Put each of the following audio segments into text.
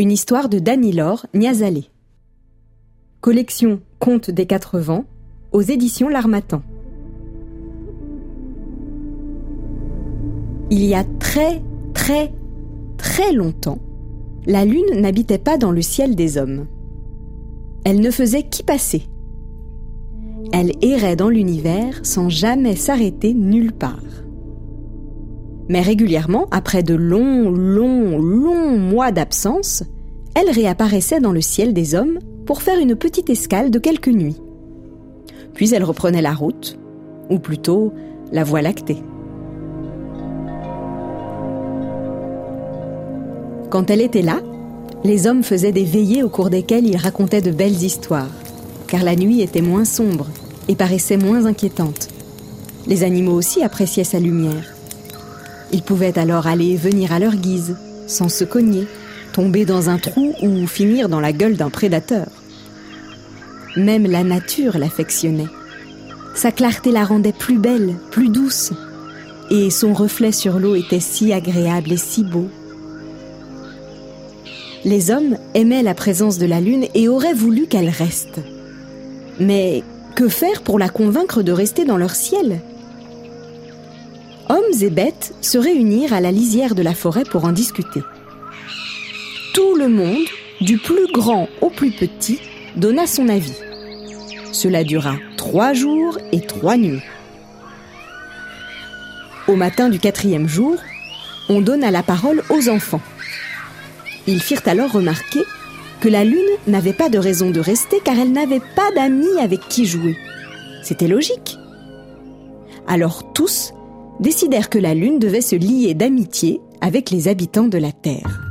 Une histoire de Danilor Niazalé. Collection Contes des quatre vents aux éditions L'Armatan. Il y a très, très, très longtemps, la lune n'habitait pas dans le ciel des hommes. Elle ne faisait qu'y passer. Elle errait dans l'univers sans jamais s'arrêter nulle part. Mais régulièrement, après de longs, longs, longs mois d'absence, elle réapparaissait dans le ciel des hommes pour faire une petite escale de quelques nuits. Puis elle reprenait la route, ou plutôt la voie lactée. Quand elle était là, les hommes faisaient des veillées au cours desquelles ils racontaient de belles histoires, car la nuit était moins sombre et paraissait moins inquiétante. Les animaux aussi appréciaient sa lumière. Ils pouvaient alors aller et venir à leur guise, sans se cogner, tomber dans un trou ou finir dans la gueule d'un prédateur. Même la nature l'affectionnait. Sa clarté la rendait plus belle, plus douce, et son reflet sur l'eau était si agréable et si beau. Les hommes aimaient la présence de la lune et auraient voulu qu'elle reste. Mais que faire pour la convaincre de rester dans leur ciel? Hommes et bêtes se réunirent à la lisière de la forêt pour en discuter. Tout le monde, du plus grand au plus petit, donna son avis. Cela dura trois jours et trois nuits. Au matin du quatrième jour, on donna la parole aux enfants. Ils firent alors remarquer que la lune n'avait pas de raison de rester car elle n'avait pas d'amis avec qui jouer. C'était logique. Alors tous décidèrent que la lune devait se lier d'amitié avec les habitants de la Terre.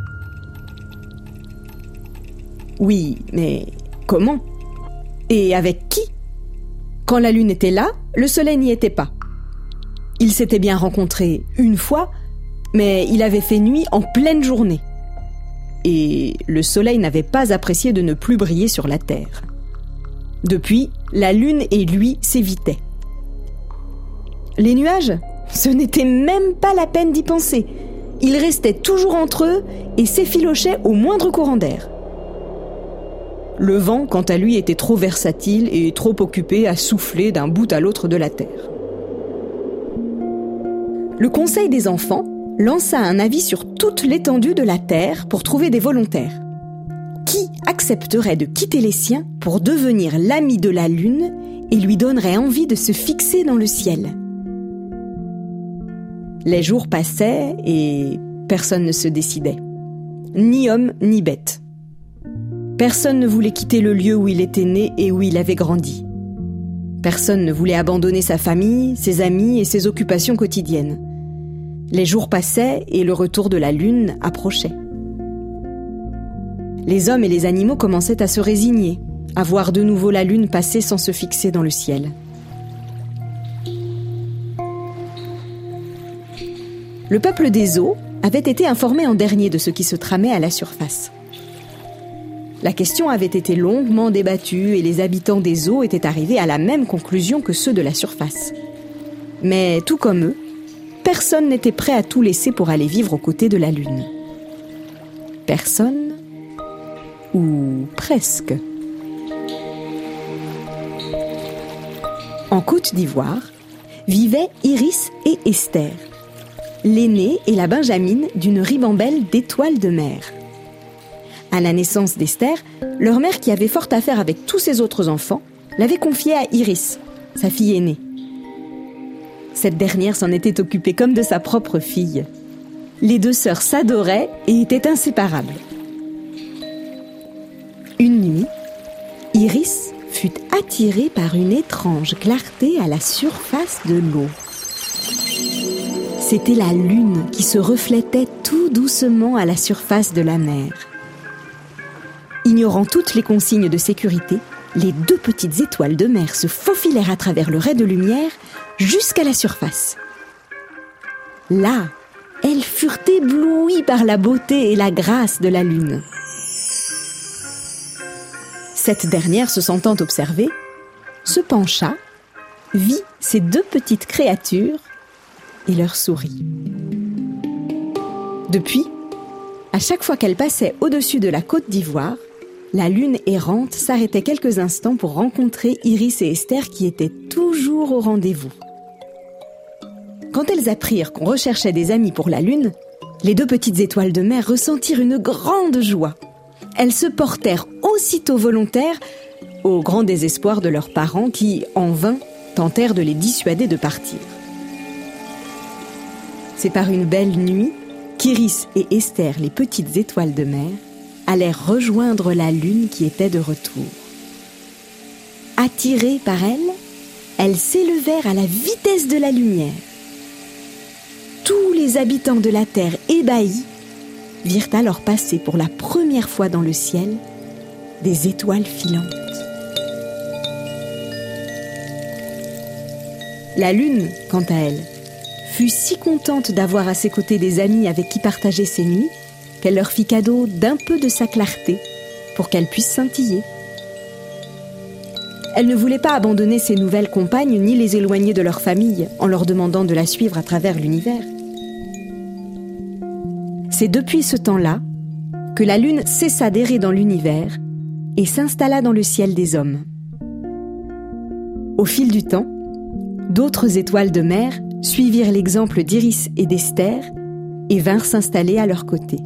Oui, mais comment? Et avec qui? Quand la lune était là, le soleil n'y était pas. Ils s'étaient bien rencontrés une fois, mais il avait fait nuit en pleine journée. Et le soleil n'avait pas apprécié de ne plus briller sur la Terre. Depuis, la lune et lui s'évitaient. Les nuages? Ce n'était même pas la peine d'y penser. Ils restaient toujours entre eux et s'effilochaient au moindre courant d'air. Le vent, quant à lui, était trop versatile et trop occupé à souffler d'un bout à l'autre de la Terre. Le Conseil des enfants lança un avis sur toute l'étendue de la Terre pour trouver des volontaires. Qui accepterait de quitter les siens pour devenir l'ami de la Lune et lui donnerait envie de se fixer dans le ciel? Les jours passaient et personne ne se décidait. Ni homme ni bête. Personne ne voulait quitter le lieu où il était né et où il avait grandi. Personne ne voulait abandonner sa famille, ses amis et ses occupations quotidiennes. Les jours passaient et le retour de la lune approchait. Les hommes et les animaux commençaient à se résigner, à voir de nouveau la lune passer sans se fixer dans le ciel. Le peuple des eaux avait été informé en dernier de ce qui se tramait à la surface. La question avait été longuement débattue et les habitants des eaux étaient arrivés à la même conclusion que ceux de la surface. Mais tout comme eux, personne n'était prêt à tout laisser pour aller vivre aux côtés de la Lune. Personne Ou presque. En Côte d'Ivoire vivaient Iris et Esther, l'aînée et la benjamine d'une ribambelle d'étoiles de mer. À la naissance d'Esther, leur mère, qui avait fort à faire avec tous ses autres enfants, l'avait confiée à Iris, sa fille aînée. Cette dernière s'en était occupée comme de sa propre fille. Les deux sœurs s'adoraient et étaient inséparables. Une nuit, Iris fut attirée par une étrange clarté à la surface de l'eau. C'était la lune qui se reflétait tout doucement à la surface de la mer. Ignorant toutes les consignes de sécurité, les deux petites étoiles de mer se faufilèrent à travers le ray de lumière jusqu'à la surface. Là, elles furent éblouies par la beauté et la grâce de la lune. Cette dernière, se sentant observée, se pencha, vit ces deux petites créatures et leur sourit. Depuis, à chaque fois qu'elle passait au-dessus de la côte d'Ivoire, la lune errante s'arrêtait quelques instants pour rencontrer Iris et Esther qui étaient toujours au rendez-vous. Quand elles apprirent qu'on recherchait des amis pour la lune, les deux petites étoiles de mer ressentirent une grande joie. Elles se portèrent aussitôt volontaires, au grand désespoir de leurs parents qui, en vain, tentèrent de les dissuader de partir. C'est par une belle nuit qu'Iris et Esther, les petites étoiles de mer, allèrent rejoindre la lune qui était de retour. Attirées par elle, elles s'élevèrent à la vitesse de la lumière. Tous les habitants de la Terre ébahis virent alors passer pour la première fois dans le ciel des étoiles filantes. La lune, quant à elle, fut si contente d'avoir à ses côtés des amis avec qui partager ses nuits qu'elle leur fit cadeau d'un peu de sa clarté pour qu'elles puissent scintiller. Elle ne voulait pas abandonner ses nouvelles compagnes ni les éloigner de leur famille en leur demandant de la suivre à travers l'univers. C'est depuis ce temps-là que la Lune cessa d'errer dans l'univers et s'installa dans le ciel des hommes. Au fil du temps, d'autres étoiles de mer suivirent l'exemple d'Iris et d'Esther et vinrent s'installer à leur côté.